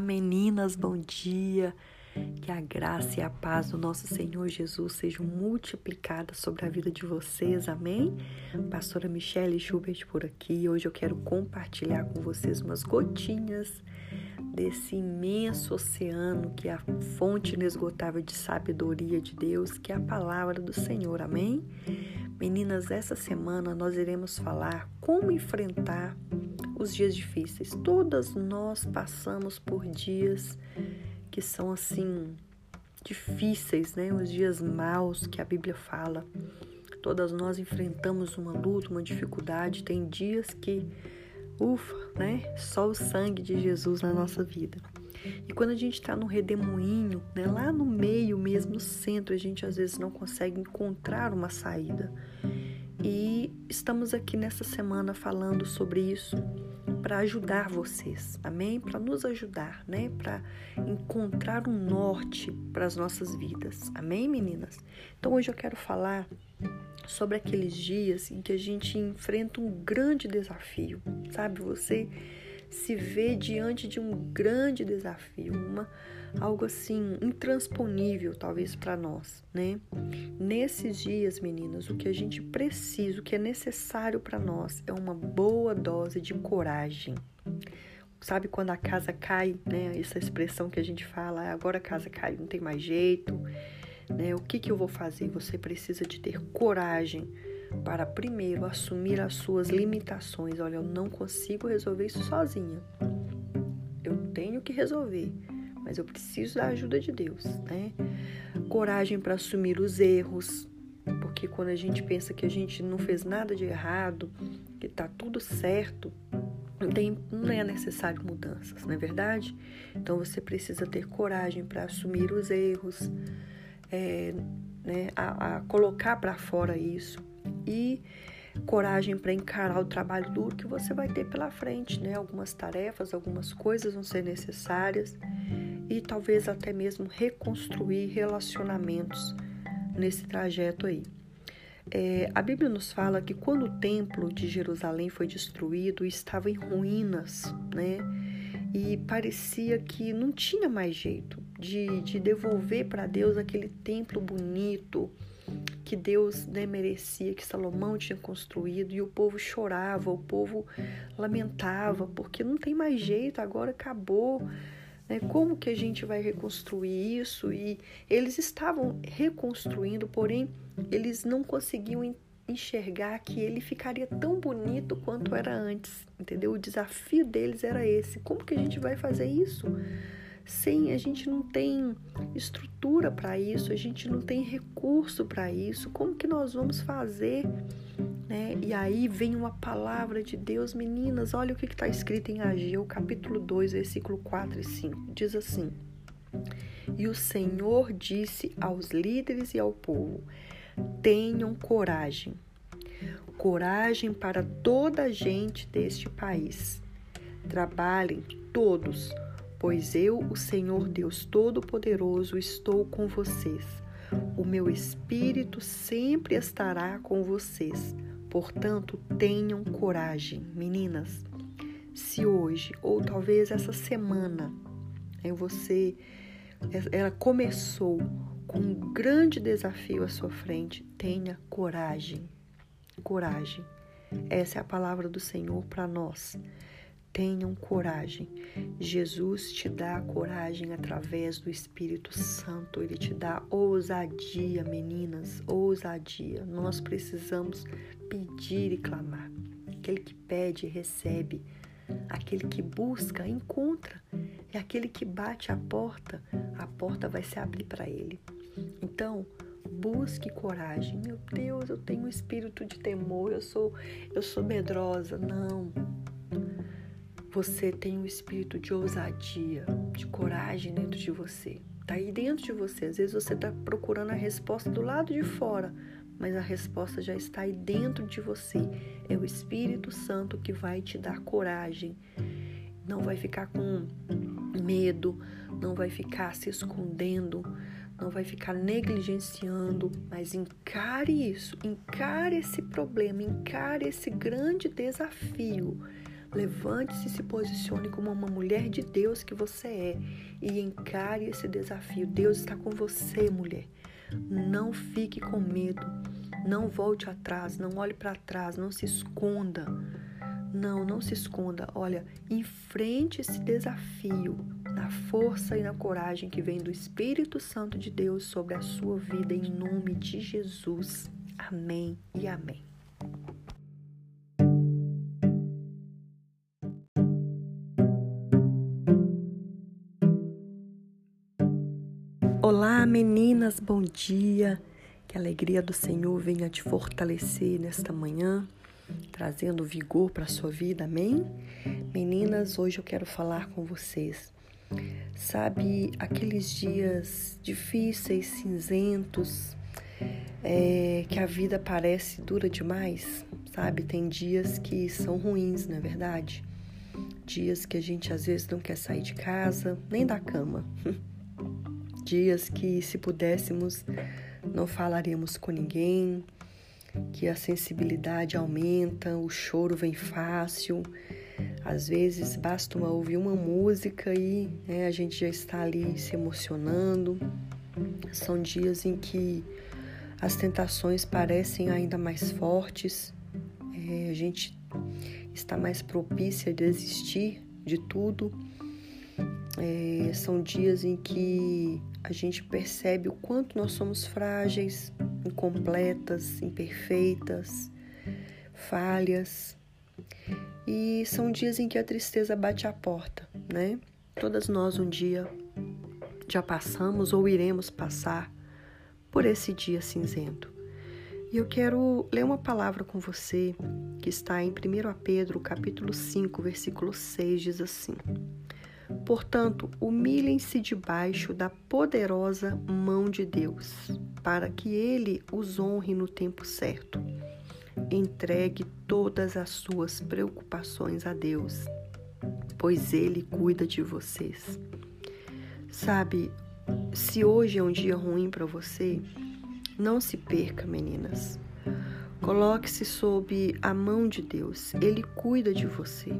Meninas, bom dia. Que a graça e a paz do nosso Senhor Jesus sejam multiplicadas sobre a vida de vocês, amém? Pastora Michelle Schubert por aqui. Hoje eu quero compartilhar com vocês umas gotinhas desse imenso oceano que é a fonte inesgotável de sabedoria de Deus, que é a palavra do Senhor, amém? Meninas, essa semana nós iremos falar como enfrentar os dias difíceis. Todas nós passamos por dias que são assim difíceis, né? Os dias maus que a Bíblia fala. Todas nós enfrentamos uma luta, uma dificuldade. Tem dias que, ufa, né? Só o sangue de Jesus na nossa vida. E quando a gente está no redemoinho, né, lá no meio mesmo, no centro, a gente às vezes não consegue encontrar uma saída. Estamos aqui nessa semana falando sobre isso para ajudar vocês, amém? Para nos ajudar, né? Para encontrar um norte para as nossas vidas, amém, meninas? Então hoje eu quero falar sobre aqueles dias em que a gente enfrenta um grande desafio, sabe? Você se vê diante de um grande desafio, uma algo assim intransponível talvez para nós, né? Nesses dias, meninas, o que a gente precisa, o que é necessário para nós é uma boa dose de coragem. Sabe quando a casa cai, né? Essa expressão que a gente fala, ah, agora a casa cai, não tem mais jeito, né? O que que eu vou fazer? Você precisa de ter coragem para primeiro assumir as suas limitações. Olha, eu não consigo resolver isso sozinha. Eu tenho que resolver, mas eu preciso da ajuda de Deus, né? Coragem para assumir os erros, porque quando a gente pensa que a gente não fez nada de errado, que tá tudo certo, não, tem, não é necessário mudanças, não é verdade? Então você precisa ter coragem para assumir os erros, é, né, a, a colocar para fora isso, e coragem para encarar o trabalho duro que você vai ter pela frente, né? Algumas tarefas, algumas coisas vão ser necessárias e talvez até mesmo reconstruir relacionamentos nesse trajeto aí. É, a Bíblia nos fala que quando o templo de Jerusalém foi destruído, estava em ruínas, né? E parecia que não tinha mais jeito de, de devolver para Deus aquele templo bonito, que Deus né, merecia, que Salomão tinha construído, e o povo chorava, o povo lamentava, porque não tem mais jeito, agora acabou. Né? Como que a gente vai reconstruir isso? E eles estavam reconstruindo, porém eles não conseguiam enxergar que ele ficaria tão bonito quanto era antes, entendeu? O desafio deles era esse. Como que a gente vai fazer isso? Sem a gente não tem estrutura para isso, a gente não tem recurso para isso. Como que nós vamos fazer? Né? E aí vem uma palavra de Deus, meninas, olha o que está escrito em Ageu, capítulo 2, versículo 4 e 5. Diz assim: E o Senhor disse aos líderes e ao povo: tenham coragem, coragem para toda a gente deste país. Trabalhem todos pois eu, o Senhor Deus Todo-Poderoso, estou com vocês. O meu espírito sempre estará com vocês. Portanto, tenham coragem, meninas. Se hoje, ou talvez essa semana, né, você ela começou com um grande desafio à sua frente, tenha coragem. Coragem. Essa é a palavra do Senhor para nós. Tenham coragem. Jesus te dá coragem através do Espírito Santo. Ele te dá ousadia, meninas, ousadia. Nós precisamos pedir e clamar. Aquele que pede, recebe. Aquele que busca, encontra. E aquele que bate a porta, a porta vai se abrir para ele. Então, busque coragem. Meu Deus, eu tenho um espírito de temor, eu sou eu sou medrosa. Não você tem um espírito de ousadia, de coragem dentro de você. Está aí dentro de você. Às vezes você está procurando a resposta do lado de fora, mas a resposta já está aí dentro de você. É o Espírito Santo que vai te dar coragem. Não vai ficar com medo, não vai ficar se escondendo, não vai ficar negligenciando, mas encare isso, encare esse problema, encare esse grande desafio Levante-se e se posicione como uma mulher de Deus que você é e encare esse desafio. Deus está com você, mulher. Não fique com medo. Não volte atrás, não olhe para trás, não se esconda. Não, não se esconda. Olha, enfrente esse desafio na força e na coragem que vem do Espírito Santo de Deus sobre a sua vida, em nome de Jesus. Amém e amém. Olá, meninas, bom dia. Que a alegria do Senhor venha te fortalecer nesta manhã, trazendo vigor para a sua vida, amém? Meninas, hoje eu quero falar com vocês. Sabe, aqueles dias difíceis, cinzentos, é, que a vida parece dura demais, sabe? Tem dias que são ruins, não é verdade? Dias que a gente às vezes não quer sair de casa, nem da cama. dias que, se pudéssemos, não falaríamos com ninguém, que a sensibilidade aumenta, o choro vem fácil. Às vezes basta uma, ouvir uma música e né, a gente já está ali se emocionando. São dias em que as tentações parecem ainda mais fortes, é, a gente está mais propícia a desistir de tudo. É, são dias em que a gente percebe o quanto nós somos frágeis, incompletas, imperfeitas, falhas. E são dias em que a tristeza bate à porta, né? Todas nós um dia já passamos ou iremos passar por esse dia cinzento. E eu quero ler uma palavra com você que está em 1 Pedro, capítulo 5, versículo 6, diz assim: Portanto, humilhem-se debaixo da poderosa mão de Deus, para que ele os honre no tempo certo. Entregue todas as suas preocupações a Deus, pois ele cuida de vocês. Sabe, se hoje é um dia ruim para você, não se perca, meninas. Coloque-se sob a mão de Deus, ele cuida de você.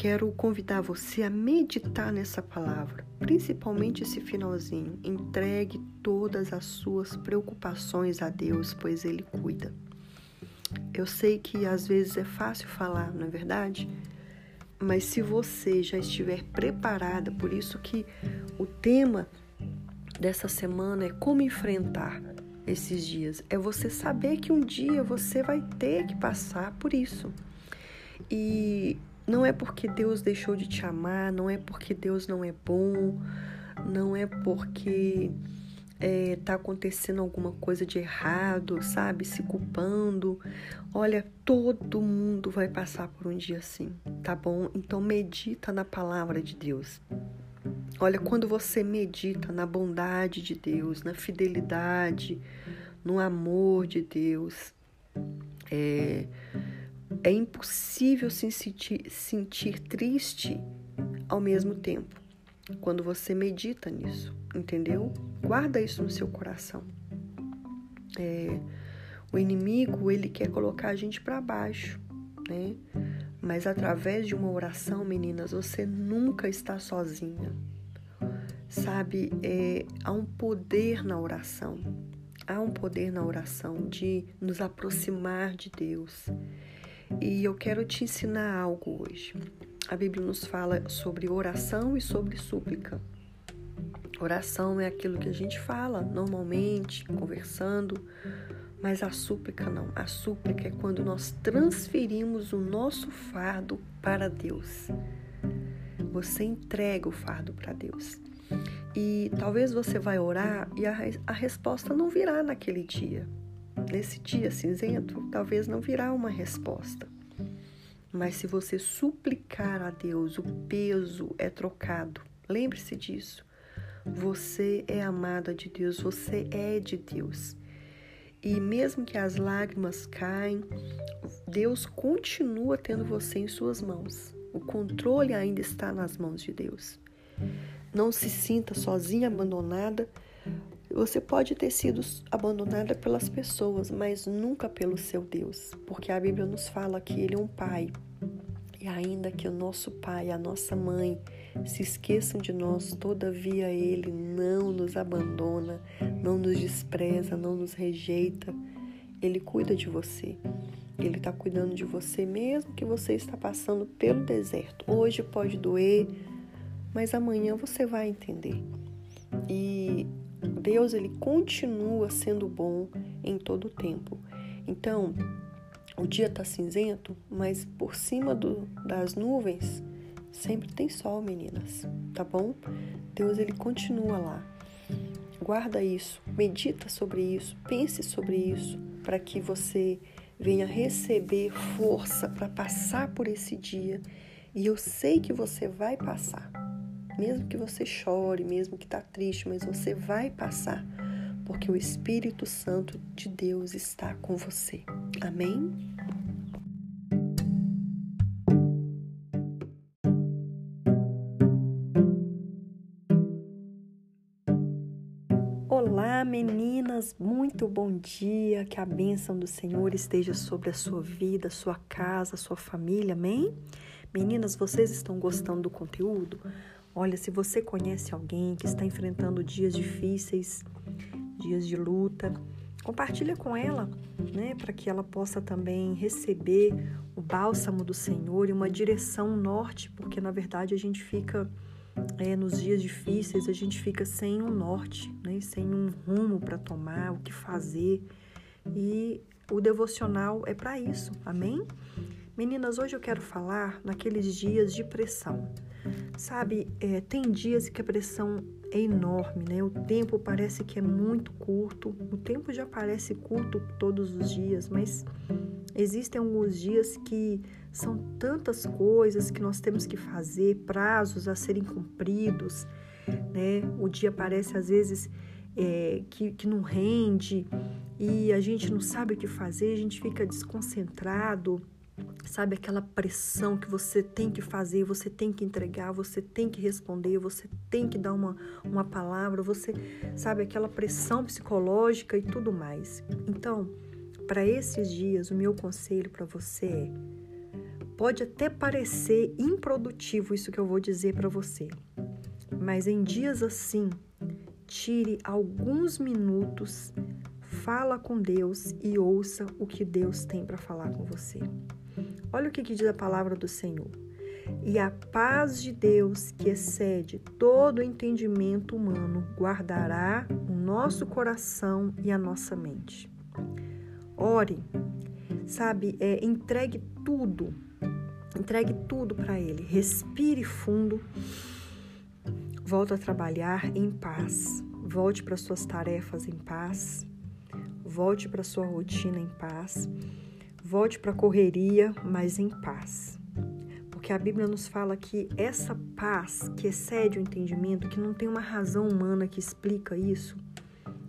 Quero convidar você a meditar nessa palavra, principalmente esse finalzinho. Entregue todas as suas preocupações a Deus, pois Ele cuida. Eu sei que às vezes é fácil falar, não é verdade? Mas se você já estiver preparada, por isso que o tema dessa semana é como enfrentar esses dias. É você saber que um dia você vai ter que passar por isso. E não é porque Deus deixou de te amar, não é porque Deus não é bom, não é porque é, tá acontecendo alguma coisa de errado, sabe? Se culpando. Olha, todo mundo vai passar por um dia assim, tá bom? Então medita na palavra de Deus. Olha, quando você medita na bondade de Deus, na fidelidade, no amor de Deus, é, é impossível se sentir, sentir triste ao mesmo tempo quando você medita nisso, entendeu? Guarda isso no seu coração. É, o inimigo ele quer colocar a gente para baixo, né? Mas através de uma oração, meninas, você nunca está sozinha. Sabe, é, há um poder na oração. Há um poder na oração de nos aproximar de Deus. E eu quero te ensinar algo hoje. A Bíblia nos fala sobre oração e sobre súplica. Oração é aquilo que a gente fala normalmente, conversando, mas a súplica não. A súplica é quando nós transferimos o nosso fardo para Deus. Você entrega o fardo para Deus. E talvez você vai orar e a, a resposta não virá naquele dia nesse dia cinzento, talvez não virá uma resposta. Mas se você suplicar a Deus, o peso é trocado. Lembre-se disso. Você é amada de Deus, você é de Deus. E mesmo que as lágrimas caem, Deus continua tendo você em suas mãos. O controle ainda está nas mãos de Deus. Não se sinta sozinha, abandonada. Você pode ter sido abandonada pelas pessoas, mas nunca pelo seu Deus, porque a Bíblia nos fala que Ele é um Pai E ainda que o nosso pai, a nossa mãe se esqueçam de nós, todavia Ele não nos abandona, não nos despreza, não nos rejeita. Ele cuida de você. Ele está cuidando de você mesmo que você está passando pelo deserto. Hoje pode doer, mas amanhã você vai entender. E Deus ele continua sendo bom em todo o tempo. Então, o dia está cinzento, mas por cima do, das nuvens sempre tem sol, meninas, tá bom? Deus ele continua lá. Guarda isso, medita sobre isso, pense sobre isso, para que você venha receber força para passar por esse dia. E eu sei que você vai passar. Mesmo que você chore, mesmo que está triste, mas você vai passar, porque o Espírito Santo de Deus está com você. Amém? Olá, meninas, muito bom dia. Que a bênção do Senhor esteja sobre a sua vida, sua casa, sua família, amém? Meninas, vocês estão gostando do conteúdo? Olha, se você conhece alguém que está enfrentando dias difíceis, dias de luta, compartilha com ela, né, para que ela possa também receber o bálsamo do Senhor e uma direção norte, porque na verdade a gente fica é, nos dias difíceis a gente fica sem um norte, né, sem um rumo para tomar, o que fazer. E o devocional é para isso, amém? Meninas, hoje eu quero falar naqueles dias de pressão. Sabe, é, tem dias que a pressão é enorme, né? O tempo parece que é muito curto, o tempo já parece curto todos os dias, mas existem alguns dias que são tantas coisas que nós temos que fazer, prazos a serem cumpridos, né? O dia parece às vezes é, que, que não rende e a gente não sabe o que fazer, a gente fica desconcentrado sabe aquela pressão que você tem que fazer, você tem que entregar, você tem que responder, você tem que dar uma, uma palavra, você sabe aquela pressão psicológica e tudo mais. Então, para esses dias, o meu conselho para você é: pode até parecer improdutivo isso que eu vou dizer para você, mas em dias assim, tire alguns minutos, fala com Deus e ouça o que Deus tem para falar com você. Olha o que, diz a palavra do Senhor. E a paz de Deus, que excede todo o entendimento humano, guardará o nosso coração e a nossa mente. Ore, sabe, é, entregue tudo, entregue tudo para Ele. Respire fundo, volte a trabalhar em paz, volte para suas tarefas em paz, volte para sua rotina em paz Volte para a correria, mas em paz. Porque a Bíblia nos fala que essa paz que excede o entendimento, que não tem uma razão humana que explica isso,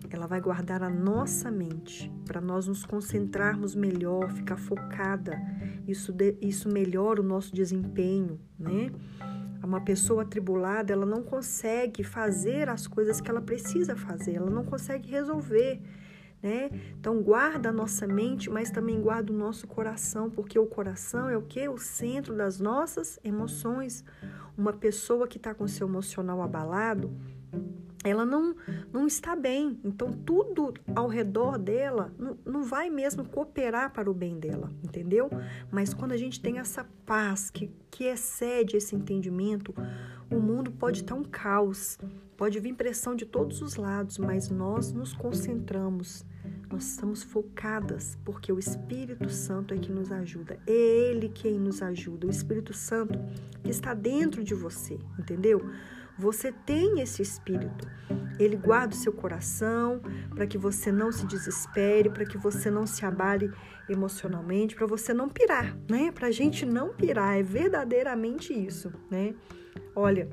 ela vai guardar a nossa mente para nós nos concentrarmos melhor, ficar focada. Isso, de, isso melhora o nosso desempenho, né? Uma pessoa atribulada, ela não consegue fazer as coisas que ela precisa fazer, ela não consegue resolver né? Então guarda a nossa mente, mas também guarda o nosso coração, porque o coração é o que? O centro das nossas emoções. Uma pessoa que está com seu emocional abalado, ela não, não está bem. Então, tudo ao redor dela não, não vai mesmo cooperar para o bem dela, entendeu? Mas quando a gente tem essa paz que, que excede esse entendimento, o mundo pode estar um caos, pode vir pressão de todos os lados, mas nós nos concentramos nós estamos focadas porque o Espírito Santo é que nos ajuda. É Ele quem nos ajuda. O Espírito Santo que está dentro de você, entendeu? Você tem esse Espírito. Ele guarda o seu coração para que você não se desespere, para que você não se abale emocionalmente, para você não pirar, né? Para a gente não pirar. É verdadeiramente isso, né? Olha,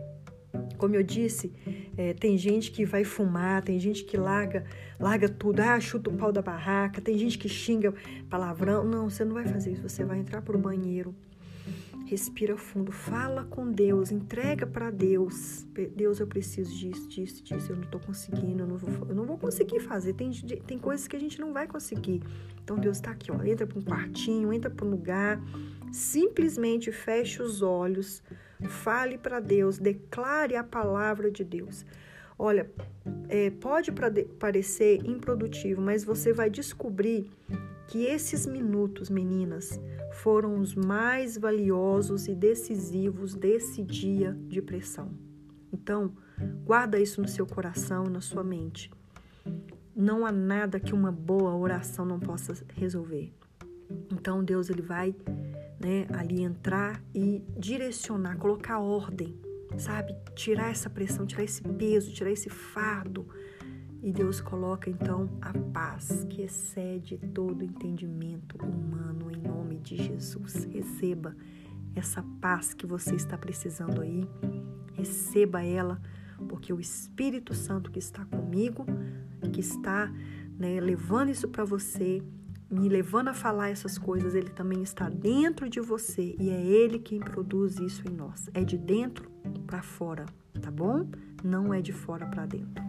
como eu disse, é, tem gente que vai fumar, tem gente que larga, larga tudo, ah, chuta o pau da barraca, tem gente que xinga palavrão. Não, você não vai fazer isso, você vai entrar pro banheiro, respira fundo, fala com Deus, entrega para Deus. Deus, eu preciso disso, disso, disso, eu não tô conseguindo, eu não vou, eu não vou conseguir fazer. Tem, tem coisas que a gente não vai conseguir. Então Deus está aqui, ó, entra para um quartinho, entra para um lugar Simplesmente feche os olhos, fale para Deus, declare a palavra de Deus. Olha, é, pode parecer improdutivo, mas você vai descobrir que esses minutos, meninas, foram os mais valiosos e decisivos desse dia de pressão. Então, guarda isso no seu coração, na sua mente. Não há nada que uma boa oração não possa resolver. Então, Deus ele vai né, ali entrar e direcionar, colocar ordem, sabe? Tirar essa pressão, tirar esse peso, tirar esse fardo. E Deus coloca então a paz que excede todo entendimento humano em nome de Jesus. Receba essa paz que você está precisando aí. Receba ela, porque o Espírito Santo que está comigo, que está né, levando isso para você, me levando a falar essas coisas, ele também está dentro de você e é ele quem produz isso em nós. É de dentro para fora, tá bom? Não é de fora para dentro.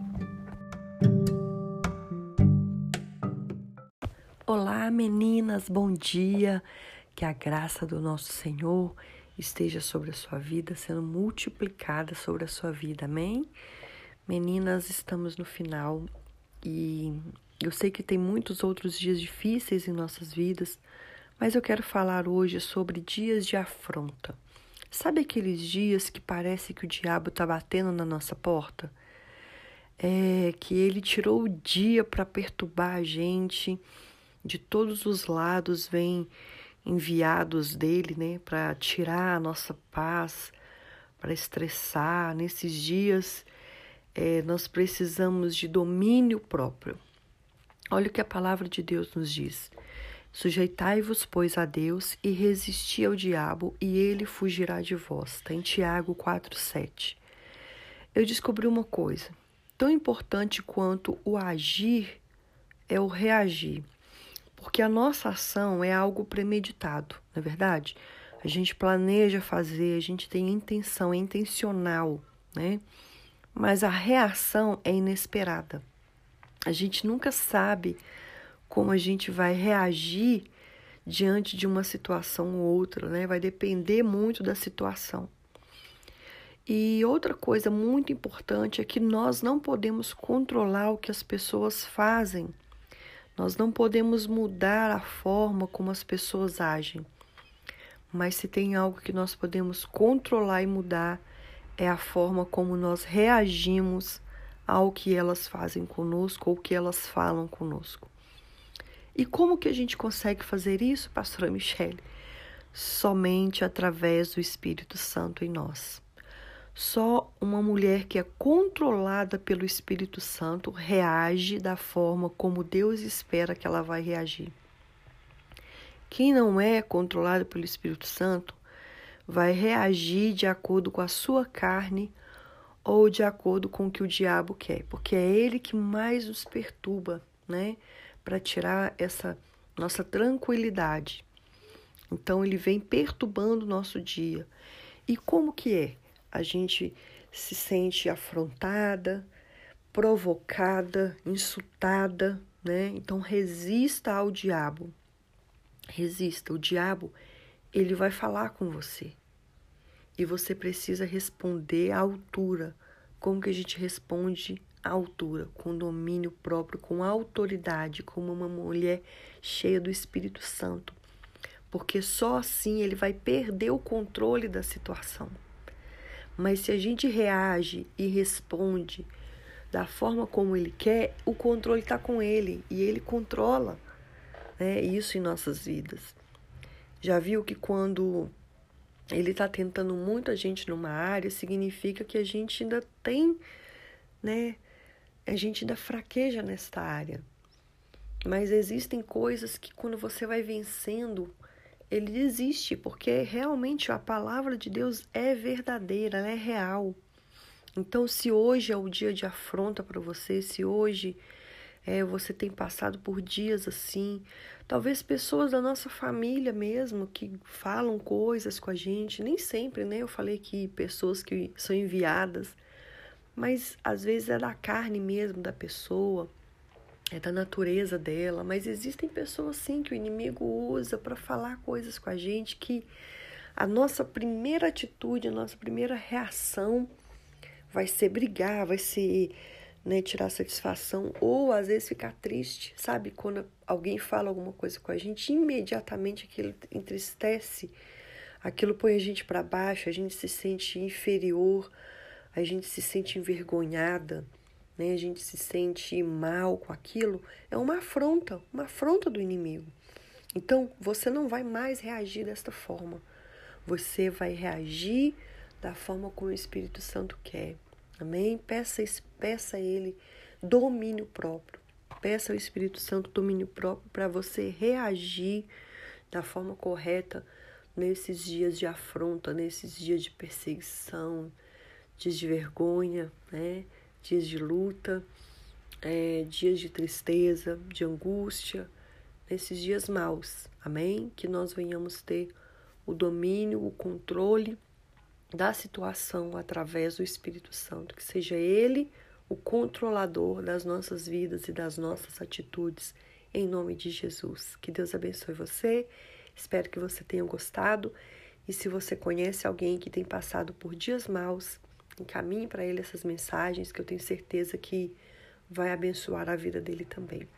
Olá, meninas, bom dia. Que a graça do nosso Senhor esteja sobre a sua vida, sendo multiplicada sobre a sua vida. Amém? Meninas, estamos no final e eu sei que tem muitos outros dias difíceis em nossas vidas, mas eu quero falar hoje sobre dias de afronta. Sabe aqueles dias que parece que o diabo está batendo na nossa porta? É que ele tirou o dia para perturbar a gente, de todos os lados vem enviados dele, né, para tirar a nossa paz, para estressar. Nesses dias, é, nós precisamos de domínio próprio. Olha o que a palavra de Deus nos diz. Sujeitai-vos, pois, a Deus e resisti ao diabo, e ele fugirá de vós. Está em Tiago 4,7. Eu descobri uma coisa: tão importante quanto o agir é o reagir. Porque a nossa ação é algo premeditado, não é verdade? A gente planeja fazer, a gente tem intenção, é intencional, né? Mas a reação é inesperada. A gente nunca sabe como a gente vai reagir diante de uma situação ou outra, né? Vai depender muito da situação. E outra coisa muito importante é que nós não podemos controlar o que as pessoas fazem. Nós não podemos mudar a forma como as pessoas agem. Mas se tem algo que nós podemos controlar e mudar, é a forma como nós reagimos ao que elas fazem conosco ou que elas falam conosco. E como que a gente consegue fazer isso, pastora Michele? Somente através do Espírito Santo em nós. Só uma mulher que é controlada pelo Espírito Santo reage da forma como Deus espera que ela vai reagir. Quem não é controlado pelo Espírito Santo vai reagir de acordo com a sua carne ou de acordo com o que o diabo quer, porque é ele que mais nos perturba, né, para tirar essa nossa tranquilidade. Então ele vem perturbando o nosso dia. E como que é? A gente se sente afrontada, provocada, insultada, né? Então resista ao diabo. Resista. O diabo, ele vai falar com você e você precisa responder à altura. Como que a gente responde altura? Com domínio próprio, com autoridade, como uma mulher cheia do Espírito Santo. Porque só assim ele vai perder o controle da situação. Mas se a gente reage e responde da forma como ele quer, o controle está com ele e ele controla né, isso em nossas vidas. Já viu que quando ele está tentando muito a gente numa área, significa que a gente ainda tem, né? A gente ainda fraqueja nesta área. Mas existem coisas que quando você vai vencendo, ele desiste, porque realmente a palavra de Deus é verdadeira, ela é real. Então, se hoje é o dia de afronta para você, se hoje é, você tem passado por dias assim, talvez pessoas da nossa família mesmo que falam coisas com a gente, nem sempre, né? Eu falei que pessoas que são enviadas, mas às vezes é da carne mesmo da pessoa, é da natureza dela, mas existem pessoas sim que o inimigo usa para falar coisas com a gente que a nossa primeira atitude, a nossa primeira reação vai ser brigar, vai ser né, tirar satisfação ou às vezes ficar triste, sabe? Quando alguém fala alguma coisa com a gente, imediatamente aquilo entristece, aquilo põe a gente para baixo, a gente se sente inferior, a gente se sente envergonhada né, a gente se sente mal com aquilo, é uma afronta, uma afronta do inimigo. Então, você não vai mais reagir desta forma. Você vai reagir da forma como o Espírito Santo quer. Amém? Peça, peça a Ele domínio próprio. Peça ao Espírito Santo domínio próprio para você reagir da forma correta nesses dias de afronta, nesses dias de perseguição, dias de vergonha, né? dias de luta, é, dias de tristeza, de angústia, nesses dias maus. Amém? Que nós venhamos ter o domínio, o controle da situação através do Espírito Santo, que seja Ele o controlador das nossas vidas e das nossas atitudes, em nome de Jesus. Que Deus abençoe você. Espero que você tenha gostado. E se você conhece alguém que tem passado por dias maus, encaminhe para ele essas mensagens que eu tenho certeza que vai abençoar a vida dele também.